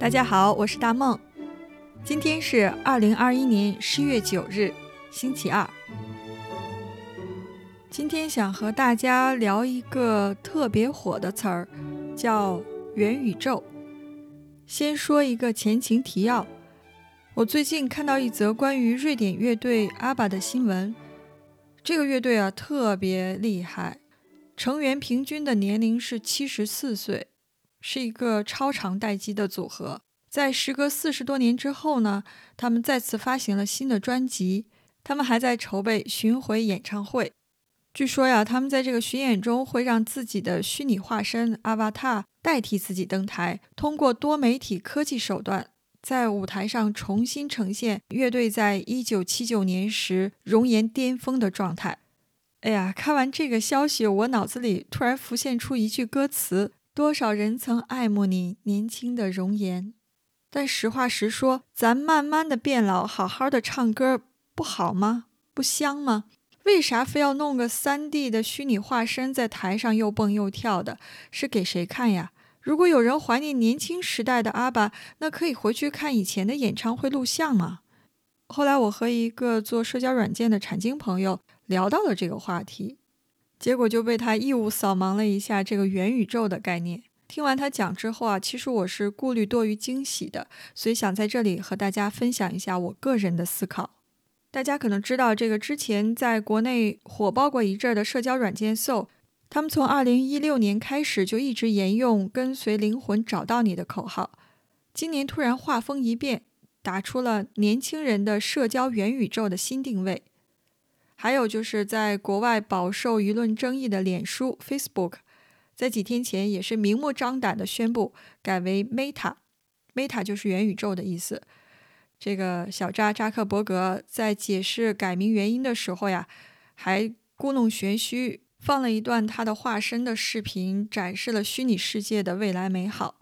大家好，我是大梦。今天是二零二一年十月九日，星期二。今天想和大家聊一个特别火的词儿，叫元宇宙。先说一个前情提要：我最近看到一则关于瑞典乐队阿巴的新闻。这个乐队啊，特别厉害，成员平均的年龄是七十四岁。是一个超长待机的组合，在时隔四十多年之后呢，他们再次发行了新的专辑。他们还在筹备巡回演唱会。据说呀，他们在这个巡演中会让自己的虚拟化身 Avatar 代替自己登台，通过多媒体科技手段，在舞台上重新呈现乐队在一九七九年时容颜巅峰的状态。哎呀，看完这个消息，我脑子里突然浮现出一句歌词。多少人曾爱慕你年轻的容颜，但实话实说，咱慢慢的变老，好好的唱歌不好吗？不香吗？为啥非要弄个三 D 的虚拟化身在台上又蹦又跳的？是给谁看呀？如果有人怀念年轻时代的阿爸，那可以回去看以前的演唱会录像吗？后来我和一个做社交软件的产经朋友聊到了这个话题。结果就被他义务扫盲了一下这个元宇宙的概念。听完他讲之后啊，其实我是顾虑多于惊喜的，所以想在这里和大家分享一下我个人的思考。大家可能知道，这个之前在国内火爆过一阵的社交软件 So，他们从二零一六年开始就一直沿用“跟随灵魂找到你”的口号，今年突然画风一变，打出了年轻人的社交元宇宙的新定位。还有就是在国外饱受舆论争议的脸书 （Facebook），在几天前也是明目张胆地宣布改为 Meta，Meta 就是元宇宙的意思。这个小扎扎克伯格在解释改名原因的时候呀，还故弄玄虚，放了一段他的化身的视频，展示了虚拟世界的未来美好。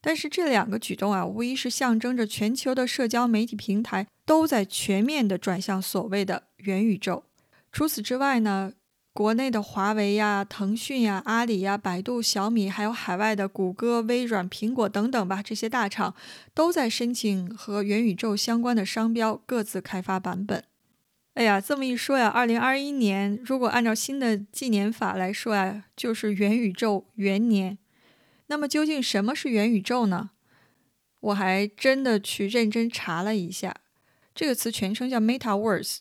但是这两个举动啊，无疑是象征着全球的社交媒体平台都在全面地转向所谓的元宇宙。除此之外呢，国内的华为呀、腾讯呀、阿里呀、百度、小米，还有海外的谷歌、微软、苹果等等吧，这些大厂都在申请和元宇宙相关的商标，各自开发版本。哎呀，这么一说呀，二零二一年如果按照新的纪年法来说呀，就是元宇宙元年。那么究竟什么是元宇宙呢？我还真的去认真查了一下，这个词全称叫 MetaVerse。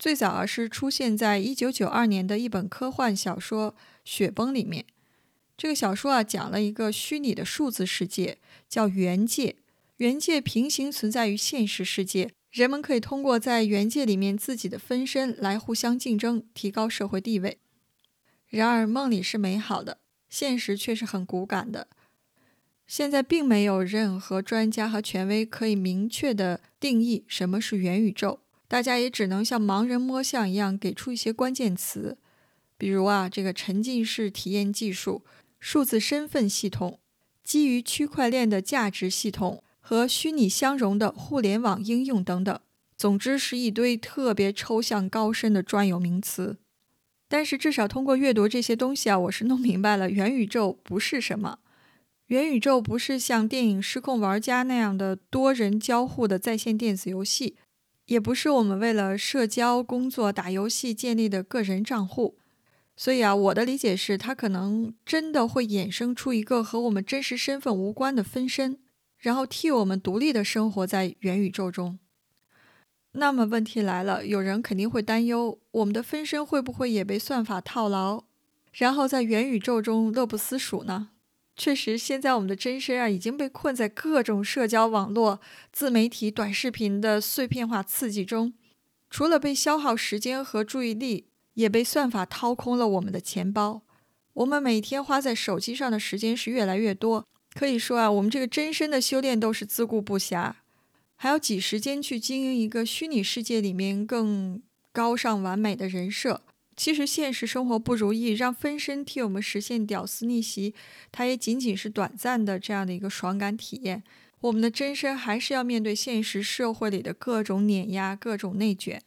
最早啊是出现在一九九二年的一本科幻小说《雪崩》里面。这个小说啊讲了一个虚拟的数字世界，叫元界。元界平行存在于现实世界，人们可以通过在元界里面自己的分身来互相竞争，提高社会地位。然而梦里是美好的，现实却是很骨感的。现在并没有任何专家和权威可以明确的定义什么是元宇宙。大家也只能像盲人摸象一样给出一些关键词，比如啊，这个沉浸式体验技术、数字身份系统、基于区块链的价值系统和虚拟相融的互联网应用等等。总之是一堆特别抽象高深的专有名词。但是至少通过阅读这些东西啊，我是弄明白了元宇宙不是什么。元宇宙不是像电影《失控玩家》那样的多人交互的在线电子游戏。也不是我们为了社交、工作、打游戏建立的个人账户，所以啊，我的理解是，它可能真的会衍生出一个和我们真实身份无关的分身，然后替我们独立的生活在元宇宙中。那么问题来了，有人肯定会担忧，我们的分身会不会也被算法套牢，然后在元宇宙中乐不思蜀呢？确实，现在我们的真身啊已经被困在各种社交网络、自媒体、短视频的碎片化刺激中，除了被消耗时间和注意力，也被算法掏空了我们的钱包。我们每天花在手机上的时间是越来越多，可以说啊，我们这个真身的修炼都是自顾不暇，还要挤时间去经营一个虚拟世界里面更高尚完美的人设。其实现实生活不如意，让分身替我们实现屌丝逆袭，它也仅仅是短暂的这样的一个爽感体验。我们的真身还是要面对现实社会里的各种碾压、各种内卷。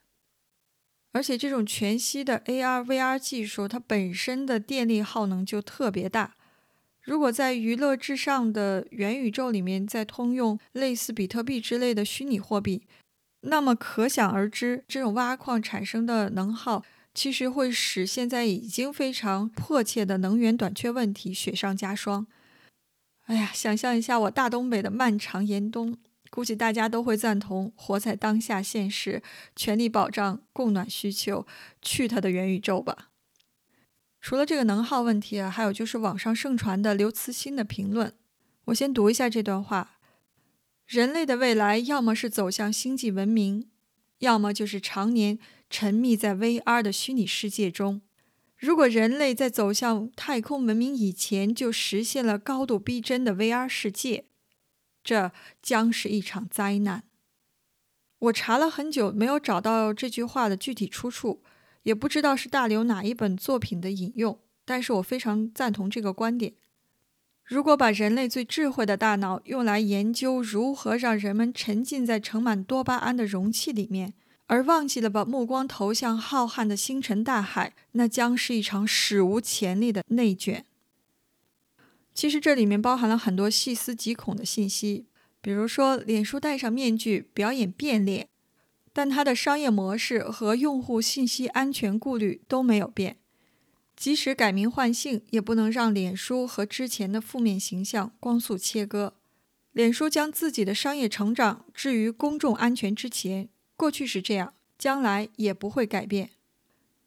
而且这种全息的 AR、VR 技术，它本身的电力耗能就特别大。如果在娱乐至上的元宇宙里面再通用类似比特币之类的虚拟货币，那么可想而知，这种挖矿产生的能耗，其实会使现在已经非常迫切的能源短缺问题雪上加霜。哎呀，想象一下我大东北的漫长严冬，估计大家都会赞同活在当下现实，全力保障供暖需求，去他的元宇宙吧。除了这个能耗问题啊，还有就是网上盛传的刘慈欣的评论。我先读一下这段话：人类的未来要么是走向星际文明，要么就是常年沉迷在 VR 的虚拟世界中。如果人类在走向太空文明以前就实现了高度逼真的 VR 世界，这将是一场灾难。我查了很久，没有找到这句话的具体出处。也不知道是大刘哪一本作品的引用，但是我非常赞同这个观点。如果把人类最智慧的大脑用来研究如何让人们沉浸在盛满多巴胺的容器里面，而忘记了把目光投向浩瀚的星辰大海，那将是一场史无前例的内卷。其实这里面包含了很多细思极恐的信息，比如说，脸书戴上面具表演变脸。但它的商业模式和用户信息安全顾虑都没有变，即使改名换姓，也不能让脸书和之前的负面形象光速切割。脸书将自己的商业成长置于公众安全之前，过去是这样，将来也不会改变。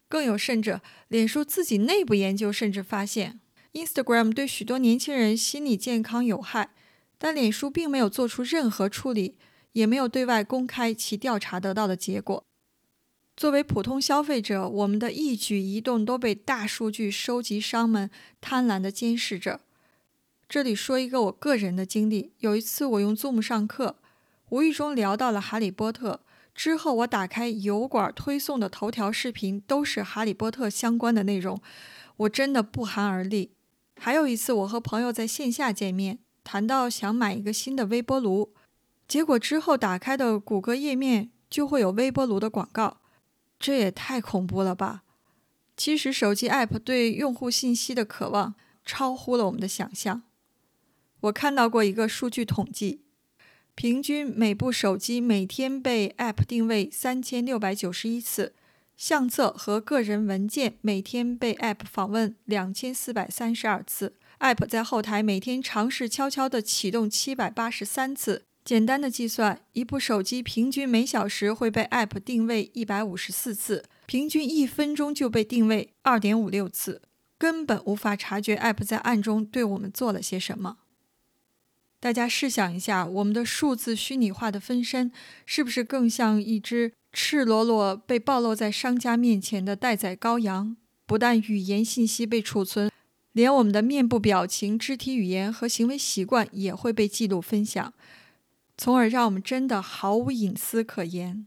更有甚者，脸书自己内部研究甚至发现，Instagram 对许多年轻人心理健康有害，但脸书并没有做出任何处理。也没有对外公开其调查得到的结果。作为普通消费者，我们的一举一动都被大数据收集商们贪婪地监视着。这里说一个我个人的经历：有一次我用 Zoom 上课，无意中聊到了《哈利波特》，之后我打开油管推送的头条视频都是《哈利波特》相关的内容，我真的不寒而栗。还有一次，我和朋友在线下见面，谈到想买一个新的微波炉。结果之后打开的谷歌页面就会有微波炉的广告，这也太恐怖了吧！其实手机 App 对用户信息的渴望超乎了我们的想象。我看到过一个数据统计，平均每部手机每天被 App 定位三千六百九十一次，相册和个人文件每天被 App 访问两千四百三十二次，App 在后台每天尝试悄悄地启动七百八十三次。简单的计算，一部手机平均每小时会被 App 定位一百五十四次，平均一分钟就被定位二点五六次，根本无法察觉 App 在暗中对我们做了些什么。大家试想一下，我们的数字虚拟化的分身，是不是更像一只赤裸裸被暴露在商家面前的待宰羔羊？不但语言信息被储存，连我们的面部表情、肢体语言和行为习惯也会被记录分享。从而让我们真的毫无隐私可言。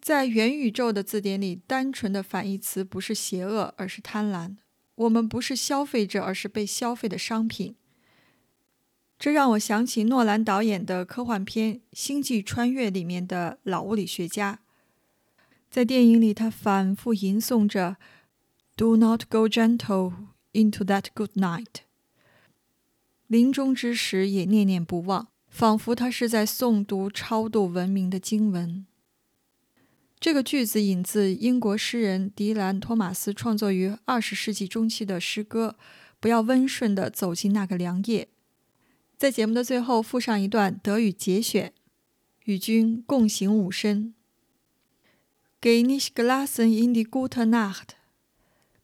在元宇宙的字典里，单纯的反义词不是邪恶，而是贪婪。我们不是消费者，而是被消费的商品。这让我想起诺兰导演的科幻片《星际穿越》里面的老物理学家，在电影里他反复吟诵着 “Do not go gentle into that good night”，临终之时也念念不忘。仿佛他是在诵读超度文明的经文。这个句子引自英国诗人迪兰·托马斯创作于二十世纪中期的诗歌《不要温顺地走进那个凉夜》。在节目的最后附上一段德语节选，与君共行五声：Geh nicht gelassen in die gute Nacht,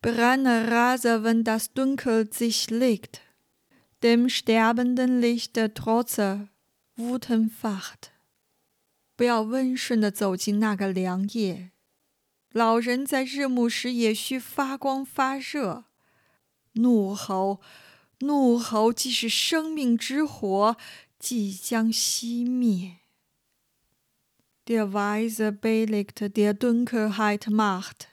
brenne Rase, wenn das Dunkel sich legt, dem sterbenden Licht trotze. Wuten facht，不要温顺地走进那个凉夜。老人在日暮时也需发光发热。怒吼，怒吼，即是生命之火即将熄灭。Der Weise belegt der Dunkelheit Macht.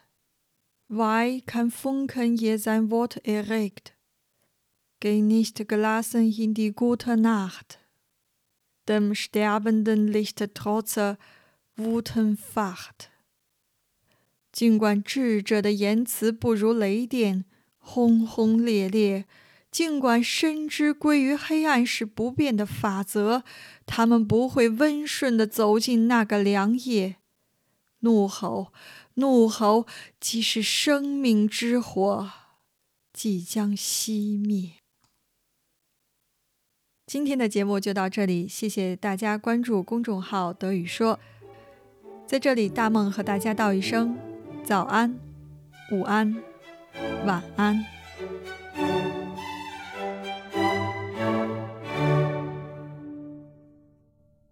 Why kein Funken je sein Wort erregt? Geh nicht gelassen in die gute Nacht. dem sterbenden Licht trotze, Wuten facht。尽管智者的言辞不如雷电轰轰烈烈， 尽管深知归于黑暗是不变的法则，他们不会温顺地走进那个良夜。怒吼，怒吼，即是生命之火，即将熄灭。今天的节目就到这里，谢谢大家关注公众号“德语说”。在这里，大梦和大家道一声早安、午安、晚安。